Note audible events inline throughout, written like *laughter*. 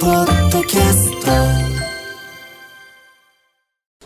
ポッドキャスト。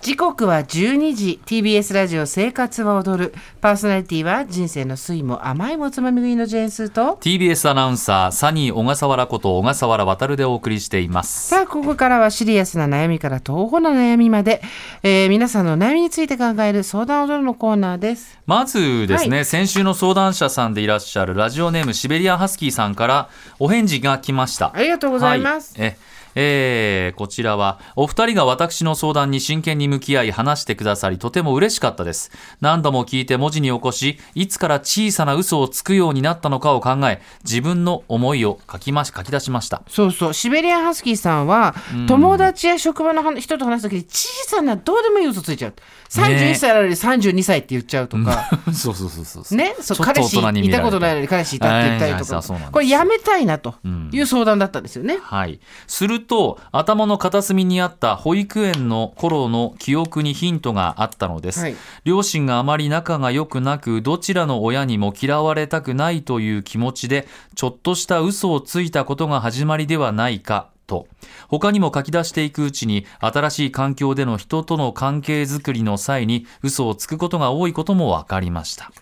時刻は12時 TBS ラジオ生活は踊る。パーソナリティは人生の酸いも甘いもつまみ食いのジェーンスーと。TBS アナウンサーサニー小笠原こと小笠原渉でお送りしています。さあここからはシリアスな悩みから東方な悩みまで、えー皆さんの悩みについて考える相談踊るのコーナーです。まずですね、は先週の相談者さんでいらっしゃるラジオネームシベリアンハスキーさんからお返事が来ました。ありがとうございます、はい。ええーこちらはお二人が私の相談に真剣に向き合い話してくださりとても嬉しかったです。何度も聞いて文字に起こしいつから小さな嘘をつくようになったのかを考え自分の思いを書きまし書き出しました。そうそう。シベリアンハスキーさんは、友達や職場の話人と話す時に小さなどうでもいい嘘ついちゃう31歳なのに32歳って言っちゃうとか、*laughs* そうそうそうそうね、そう。彼氏いたことないのに彼氏いたって言ったりとか。これやめたいなとんいう相談だったんですよね。はい。すると、頭の片隅にあった保育園の頃の記憶にヒントがあったのです。はい両親があまり仲が良くなく、どちらの親にも嫌われたくないという気持ちで、ちょっとした嘘をついたことが始まりではないか。と他にも書き出していくうちに新しい環境での人との関係づくりの際に嘘をつくことが多いことも分かりました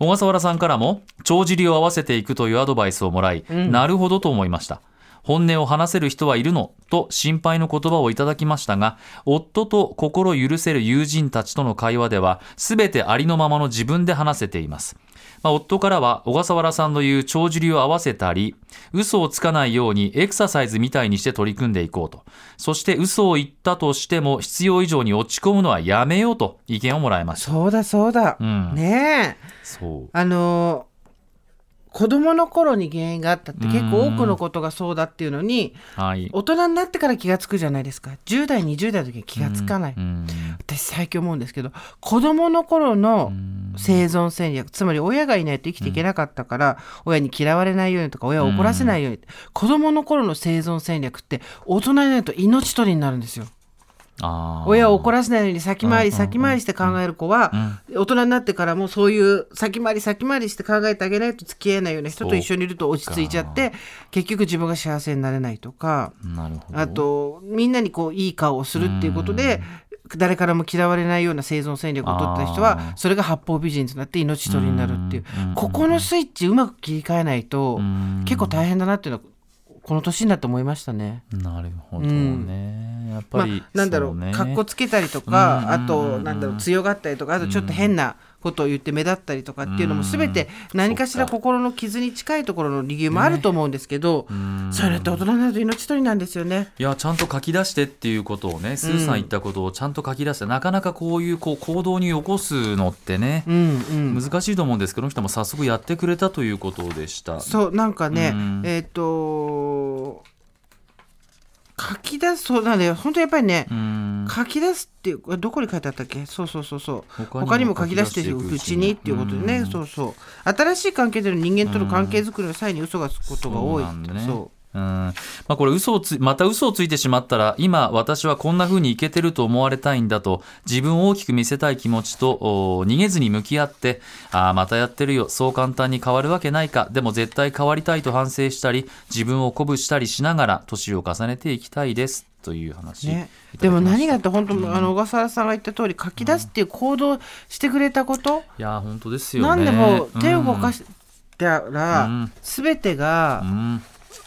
小笠原さんからも帳尻を合わせていくというアドバイスをもらい、なるほどと思いました本音を話せる人はいるの？と心配の言葉をいただきましたが夫と心許せる友人たちとの会話では全てありのままの自分で話せています。まあ、夫からは小笠原さんの言う帳尻を合わせたり嘘をつかないようにエクササイズみたいにして取り組んでいこうと。そして嘘を言ったとしても必要以上に落ち込むのはやめようと意見をもらいました。そうだそうだ、うん。ねえ。そう。あのー子供の頃に原因があったって結構多くのことがそうだっていうのにはい。大人になってから気がつくじゃないですか。10代20代の時に気がつかない、うん。私最近思うんですけど子供の頃の生存戦略つまり親がいないと生きていけなかったから、親に嫌われないようにとか親を怒らせないように、子供の頃の生存戦略って大人になると命取りになるんですよ。親を怒らせないように先回り先回りして考える子は、大人になってからもそういう先回り先回りして考えてあげないと付き合えないような人と一緒にいると落ち着いちゃって結局自分が幸せになれないとか。あとみんなにこういい顔をするっていうことで誰からも嫌われないような生存戦略を取った人はそれが八方美人となって命取りになるっていう。ここのスイッチうまく切り替えないと結構大変だなっていうのはこの年になって思いましたね。なるほどね、やっぱまあり、、なんだろうそね。かっこつけたりとか、あとなんだろう強がったりとかあとちょっと変なことを言って目立ったりとかっていうのも全て何かしら心の傷に近いところの理由もあると思うんですけど、それって大人になると命取りなんですよね。いやちゃんと書き出してっていうことをねスーさん言ったことをちゃんと書き出して、なかなかこういうこう行動に起こすのってね、うんうん。難しいと思うんですけどこの人も早速やってくれたということでした。そうなんかね、うん。えっ、と書き出すそうなんだよ。本当やっぱりね、うん。書き出すっていうどこに書いてあったっけ？そうそうそうそう。他にも書き出していくうちに。っていうことでね、そうそう。新しい関係での人間との関係づくりの際に嘘がつくことが多いね。そううん。まあ、これ嘘をつまた嘘をついてしまったら今私はこんな風にいけてると思われたいんだと自分を大きく見せたい気持ちとお逃げずに向き合ってああまたやってるよそう簡単に変わるわけないかでも絶対変わりたいと反省したり自分を鼓舞したりしながら年を重ねていきたいですという話、ね、でも何がって本当、あの小笠原さんが言った通り書き出すっていう行動してくれたこと、いや本当ですよね。なんでも手を動かししたら、うん。全てが、うん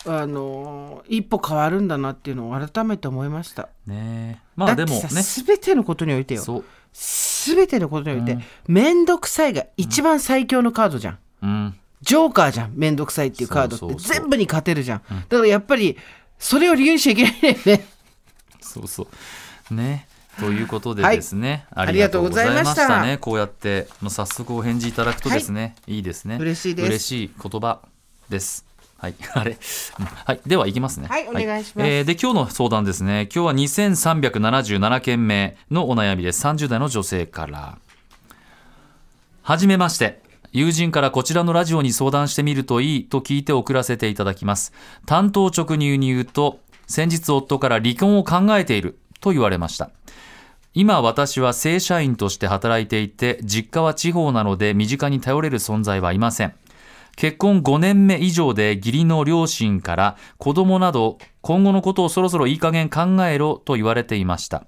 あの一歩変わるんだなっていうのを改めて思いました。ねまあでもね全てのことにおいてよそう、全てのことにおいて面倒、くさいが一番最強のカードじゃん。うん、ジョーカーじゃん面倒くさいっていうカードって全部に勝てるじゃん。だからやっぱりそれを理由にしちゃいけないんだよね。そうそう。ね。ということではいですね、ありがとうございましたね。こうやって、もう早速お返事いただくとですね、い、いですね。嬉しいです嬉しい言葉です。はい、*laughs* あれ、うんはい、では行きますね。はいお願いしますえーで、今日の相談ですね。今日は2377件目のお悩みです。30代の女性から。はじめまして。友人からこちらのラジオに相談してみるといいと聞いて送らせていただきます。担当直入に言うと、先日夫から離婚を考えていると言われました。今私は正社員として働いていて、実家は地方なので身近に頼れる存在はいません。結婚5年目以上で義理の両親から子供など今後のことをそろそろいい加減考えろと言われていました。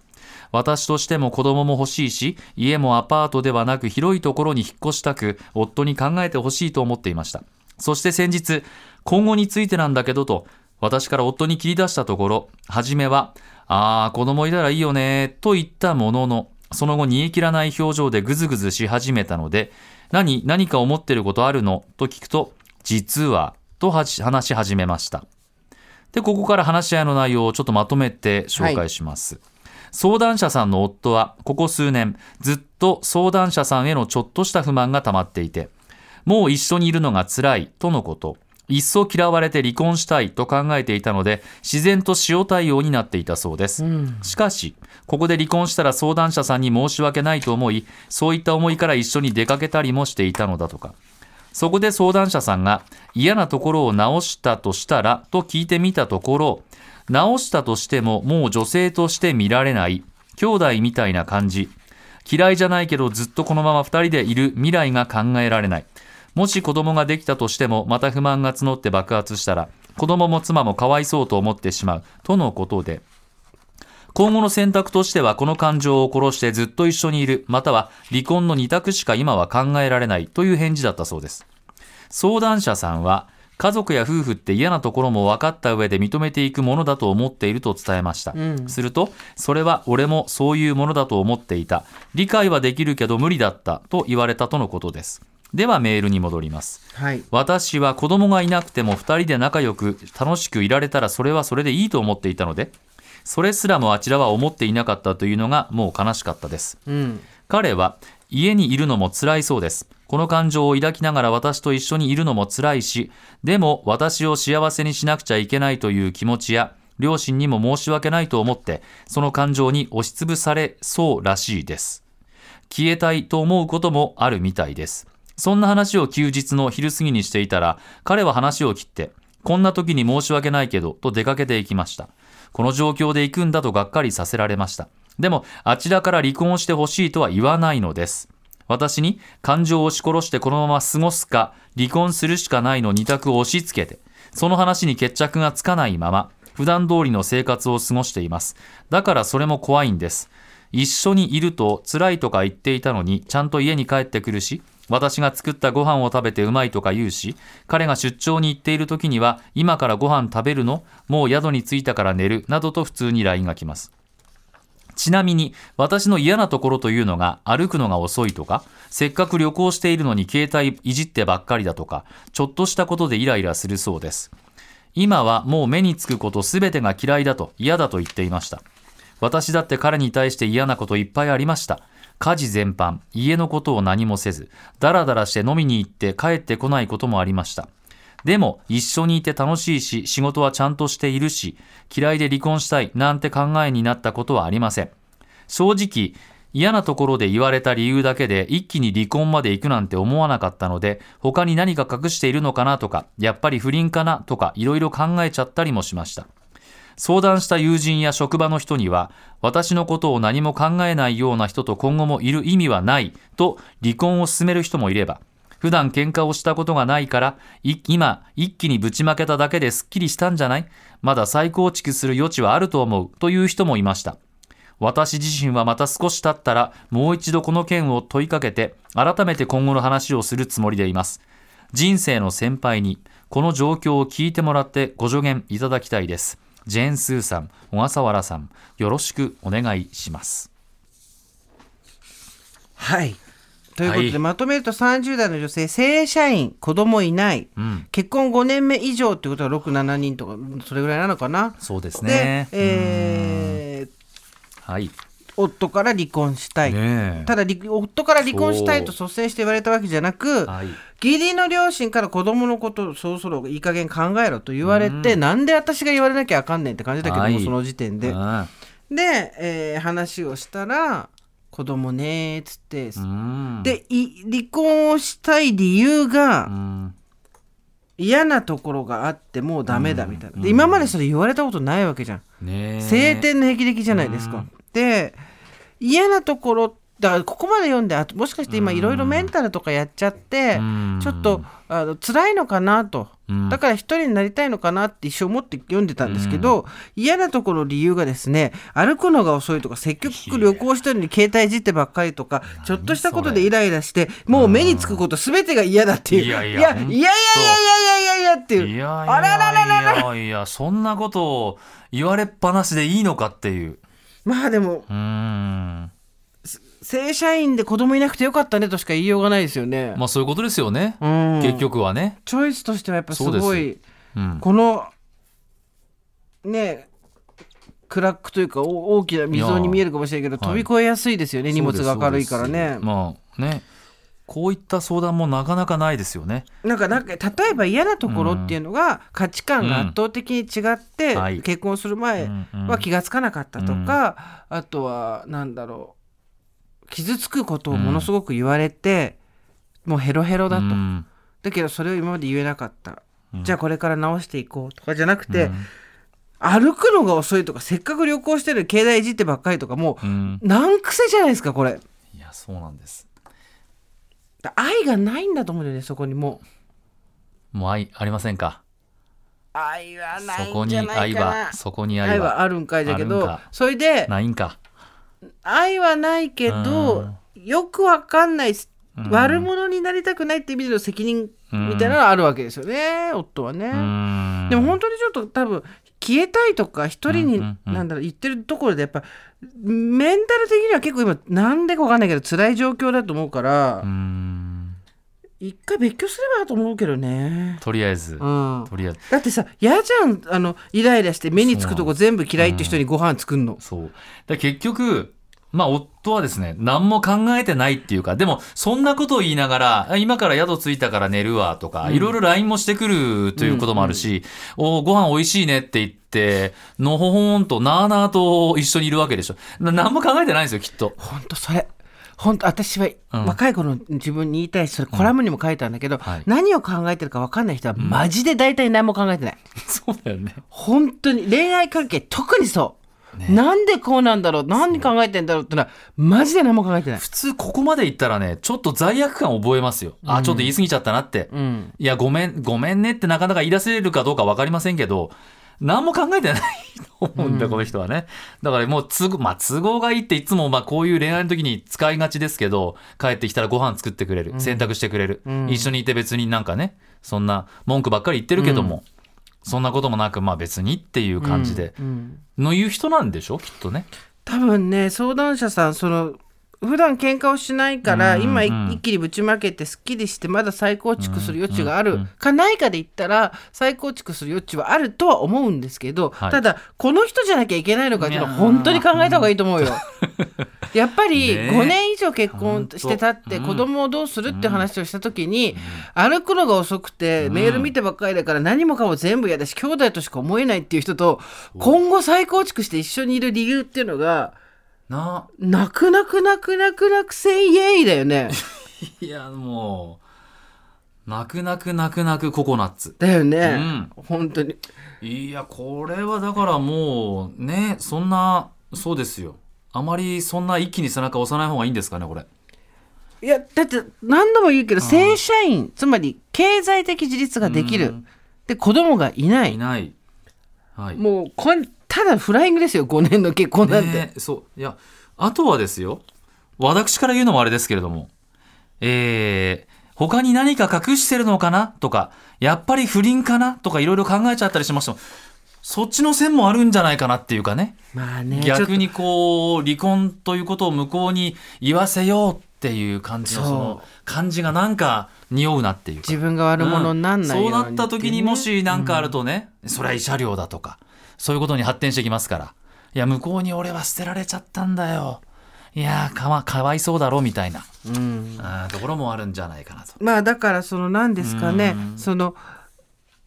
私としても子供も欲しいし、家もアパートではなく広いところに引っ越したく、夫に考えてほしいと思っていました。そして先日、今後についてなんだけどと、私から夫に切り出したところ、初めは、ああ、子供いたらいいよね、と言ったものの、その後煮え切らない表情でぐずぐずし始めたので、何、何か思ってることあるの？と聞くと、実は、と話し始めました。で、ここから話し合いの内容をちょっとまとめて紹介します。相談者さんの夫は、ここ数年、ずっと相談者さんへのちょっとした不満が溜まっていて、もう一緒にいるのが辛いとのこと、いっそ嫌われて離婚したいと考えていたので、自然と塩対応になっていたそうです。しかし、ここで離婚したら相談者さんに申し訳ないと思い、そういった思いから一緒に出かけたりもしていたのだとか。そこで相談者さんが嫌なところを直したとしたらと聞いてみたところ、直したとしてももう女性として見られない、兄弟みたいな感じ。嫌いじゃないけどずっとこのまま二人でいる未来が考えられない。もし子供ができたとしてもまた不満が募って爆発したら子供も妻もかわいそうと思ってしまうとのことで。今後の選択としてはこの感情を殺してずっと一緒にいるまたは離婚の二択しか今は考えられないという返事だったそうです。相談者さんは家族や夫婦って嫌なところも分かった上で認めていくものだと思っていると伝えました、ん。するとそれは俺もそういうものだと思っていた。理解はできるけど無理だったと言われたとのことですではメールに戻りますはい。私は子供がいなくても2人で仲良く楽しくいられたらそれはそれでいいと思っていたのでそれすらもあちらは思っていなかったというのがもう悲しかったですうん。彼は家にいるのも辛いそうですこの感情を抱きながら私と一緒にいるのも辛いしでも私を幸せにしなくちゃいけないという気持ちや両親にも申し訳ないと思ってその感情に押しつぶされそうらしいです消えたいと思うこともあるみたいです。そんな話を休日の昼過ぎにしていたら、彼は話を切って、こんな時に申し訳ないけど、と出かけていきました。この状況で行くんだとがっかりさせられました。でも、あちらから離婚をしてほしいとは言わないのです。私に感情を押し殺してこのまま過ごすか、離婚するしかないの二択を押し付けて、その話に決着がつかないまま、普段通りの生活を過ごしています。だからそれも怖いんです。一緒にいると辛いとか言っていたのに、ちゃんと家に帰ってくるし、私が作ったご飯を食べてうまいとか言うし、彼が出張に行っている時には、今からご飯食べるの？もう宿に着いたから寝るなどと普通に LINE が来ます。ちなみに、私の嫌なところというのが、歩くのが遅いとか、せっかく旅行しているのに携帯いじってばっかりだとか、ちょっとしたことでイライラするそうです。今はもう目につくことすべてが嫌いだと嫌だと言っていました。私だって彼に対して嫌なこといっぱいありました。家事全般、家のことを何もせず、ダラダラして飲みに行って帰ってこないこともありました。でも、一緒にいて楽しいし、仕事はちゃんとしているし、嫌いで離婚したいなんて考えになったことはありません。正直、嫌なところで言われた理由だけで一気に離婚まで行くなんて思わなかったので、他に何か隠しているのかなとか、やっぱり不倫かなとか、いろいろ考えちゃったりもしました。相談した友人や職場の人には、私のことを何も考えないような人と今後もいる意味はないと離婚を進める人もいれば、普段喧嘩をしたことがないから、今一気にぶちまけただけですっきりしたんじゃない？まだ再構築する余地はあると思うという人もいました。私自身はまた少し経ったらもう一度この件を問いかけて改めて今後の話をするつもりでいます。人生の先輩にこの状況を聞いてもらってご助言いただきたいです。ジェーン・スーさん、小笠原さん、よろしくお願いします。はい。ということで、はいまとめると30代の女性正社員子供いない、うん、結婚5年目以上ってことは67人とかそれぐらいなのかな？そうですでね、。えーはい。夫から離婚したい、ねえ。ただ離夫から離婚したいとそ率先して言われたわけじゃなくはい。義理の両親から子供のことをそろそろいい加減考えろと言われて、なんで私が言われなきゃあかんねんって感じだけども、はい。その時点で。うん。で、えー話をしたら子供ねーっつって、うん、でい離婚をしたい理由が、うん、嫌なところがあってもうダメだみたいな、うん。で今までそれ言われたことないわけじゃん、ねえ。晴天の霹靂じゃないですか、で嫌なところっだからここまで読んであもしかして今いろいろメンタルとかやっちゃってうん。ちょっとあの辛いのかなと。うん。だから一人になりたいのかなって一生思って読んでたんですけど、嫌なところの理由がですね歩くのが遅いとか積極旅行してるのに携帯いじってばっかりとかちょっとしたことでイライラしてもう目につくこと全てが嫌だっていう。いやいいやいやいやいやいやいやいやっていう。いやいやいやいやそんなことを言われっぱなしでいいのかっていうまあでもうーん。正社員で子供いなくてよかったねとしか言いようがないですよね。まあそういうことですよね、うん。結局はね、チョイスとしてはやっぱすごいうん、このねクラックというかお大きな溝に見えるかもしれないけど飛び越えやすいですよね、荷物が明るいからね。まあねこういった相談もなかなかないですよね。なんかなんか例えば嫌なところっていうのが価値観が圧倒的に違って、結婚する前は気がつかなかったとか、あとはなんだろう傷つくことをものすごく言われて、もうヘロヘロだと、うん。だけどそれを今まで言えなかった、うん。じゃあこれから直していこうとかじゃなくて、うん。歩くのが遅いとかせっかく旅行してる携帯いじってばっかりとかもううん。難癖じゃないですかこれ。いやそうなんです。だ愛がないんだと思うんだよねそこにも。うもう愛ありませんか？愛はなそこにいんじゃない愛かな。はそこに愛愛ははあるんかいだけどそれでないんか？愛はないけどよくわかんないうん。悪者になりたくないって意味での責任みたいなのがあるわけですよね夫はね。うん。でも本当にちょっと多分消えたいとか一人に、なんだろう言ってるところでやっぱメンタル的には結構今なんでかわかんないけど辛い状況だと思うから、うん。一回別居すればと思うけどね。とりあえず。うん、とりあえず。だってさ嫌じゃんあのイライラして目につくとこ全部嫌いって人にご飯作んの。そう。で結局まあ夫はですね何も考えてないっていうかでもそんなことを言いながらあ今から宿着いたから寝るわとか、いろいろ LINE もしてくるということもあるし、おご飯美味しいねって言ってのほほんとなあなあと一緒にいるわけでしょ。な何も考えてないんですよきっと。ほんとそれ。ほんと私はうん。若い頃の自分に言いたいしそれコラムにも書いたんだけど、はい。何を考えてるか分かんない人はマジで大体何も考えてない。*laughs* そうだよね。本当に恋愛関係特にそう、なんでこうなんだろう？何考えてんだろうってのはマジで何も考えてない。普通ここまで言ったらねちょっと罪悪感覚えますよ、あちょっと言い過ぎちゃったなって、うん、いや、ごめん、ごめんねってなかなか言い出せるかどうか分かりませんけど、何も考えてないと思うんだ、この人はね。だからもう都合、まあ都合がいいっていつもまあこういう恋愛の時に使いがちですけど、帰ってきたらご飯作ってくれる、洗濯してくれる、ん。一緒にいて別になんかね、そんな文句ばっかり言ってるけども、そんなこともなく、まあ別にっていう感じで、うんの言う人なんでしょ？きっとね。多分ね相談者さんその普段喧嘩をしないから、うん今一気にぶちまけてすっきりしてまだ再構築する余地がある、かないかで言ったら再構築する余地はあるとは思うんですけど、はい。ただこの人じゃなきゃいけないのかっていうのは本当に考えた方がいいと思うよ。*laughs* やっぱりね5年以上結婚してたって子供をどうするって話をした時に歩くのが遅くてメール見てばっかりだから何もかも全部嫌だし兄弟としか思えないっていう人と今後再構築して一緒にいる理由っていうのがな泣く泣く泣く泣く泣くせイエイだよね。*laughs* いや、もう、泣く泣く泣く泣くココナッツ。だよね。うん本当に。いや、これはだからもう、ね、そんな、そうですよ。あまりそんな一気に背中押さない方がいいんですかね、これ。いや、だって何度も言うけど、正社員、つまり経済的自立ができるうん。で、子供がいないい。ない。はい。もうこん、ただフライングですよ、5年の結婚なんて。ね、そう。いや、あとはですよ。私から言うのもあれですけれども、えー、他に何か隠してるのかな？とか、やっぱり不倫かな？とかいろいろ考えちゃったりしました。そっちの線もあるんじゃないかなっていうかね。まあね、逆にこう離婚ということを向こうに言わせようっていう感じのその感じがなんか匂うなっていうか。自分が悪者になんないように、そうなった時にもし何かあるとね、それは慰謝料だとかそういうことに発展してきますから。いや向こうに俺は捨てられちゃったんだよ。いやーかわかわいそうだろみたいな、うん。あーところもあるんじゃないかなと。まあだからその何ですかね、その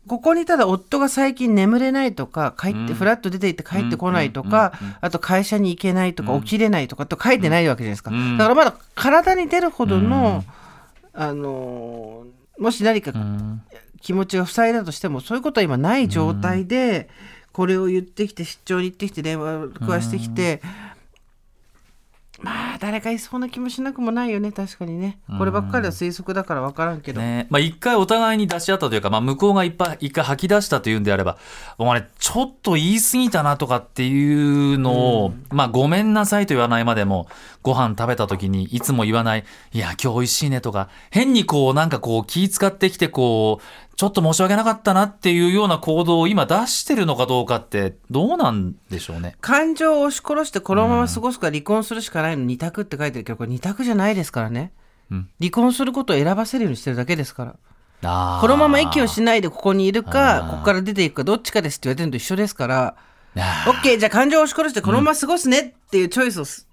ここにただ夫が最近眠れないとか帰って、うん。フラッと出て行って帰ってこないとうんか、あと会社に行けないとか、うん。起きれないとかと書いてないわけじゃないですか、うん。だからまだ体に出るほどの、あのーもし何かうん。気持ちが塞いだとしてもそういうことは今ない状態で、これを言ってきて出張に行ってきて電話を食わしてきて、まああ誰かいそうな気もしなくもないよね確かにね。こればっかりは推測だから分からんけど、ね。まあ、一回お互いに出し合ったというか、まあ、向こうがいっぱい一回吐き出したというんであればお前ちょっと言い過ぎたなとかっていうのを、まあごめんなさいと言わないまでもご飯食べた時にいつも言わないいや今日美味しいねとか変にこうなんかこう気使ってきてこうちょっと申し訳なかったなっていうような行動を今出してるのかどうかってどうなんでしょうね。感情を押し殺してこのまま過ごすか離婚するしかないの二択って書いてるけどこれ二択じゃないですからね、うん。離婚することを選ばせるようにしてるだけですから。このまま息をしないでここにいるかここから出ていくかどっちかですって言われてるのと一緒ですから。あ OK じゃあ感情を押し殺してこのまま過ごすねっていうチョイスをす,、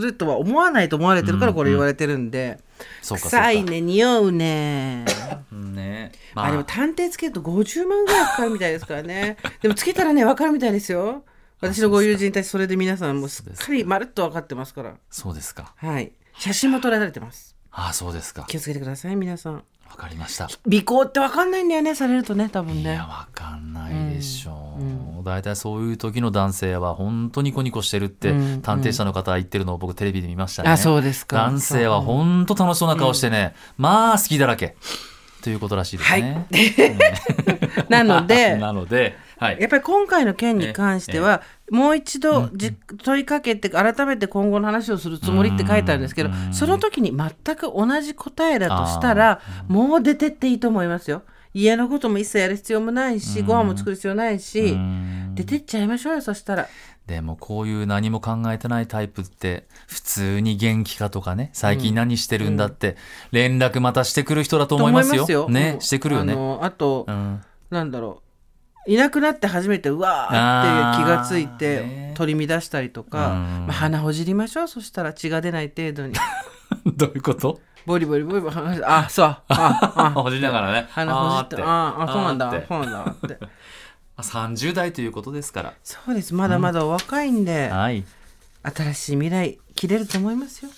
るとは思わないと思われてるからこれ言われてるんで、そうかそうか臭いね匂うね。ーね。あ、までも探偵つけると50万ぐらいかかるみたいですからね。*laughs* でもつけたらね分かるみたいですよ。私のご友人たちそれで皆さんもうすっかりまるっと分かってますから。そうですか。はい。写真も撮られてます。ああそうですか。気をつけてください皆さんわかりました。尾行って分かんないんだよねされるとね多分ね。いやわかんないでしょう、大体そういう時の男性は本当にコニコしてるってうん探偵者の方は言ってるのを僕テレビで見ましたね、あそうですか。男性は本当楽しそうな顔してね、まあ好きだらけということらしいですね、なので *laughs* なので、はい、やっぱり今回の件に関しては、もう一度じ、問いかけて改めて今後の話をするつもりって書いてあるんですけど、その時に全く同じ答えだとしたらもう出てっていいと思いますよ。家のことも一切やる必要もないし、ご飯も作る必要ないし、出てっちゃいましょうよそしたら。でもこういう何も考えてないタイプって普通に元気かとかね最近何してるんだって連絡またしてくる人だと思いますよ。ねうん。してくるよね。あのあと、うん。なんだろう。いなくなって初めてうわーって気がついてね。取り乱したりとか、うん。まあ、鼻ほじりましょう。そしたら血が出ない程度に。*laughs* どういうこと？ボリボリボリボリあそう。ああ *laughs* ほじりながらね。鼻ほじってあーあそうなんだ。そうなんだって30代ということですから。そうです。まだまだ若いんで、うんはい、新しい未来切れると思いますよ。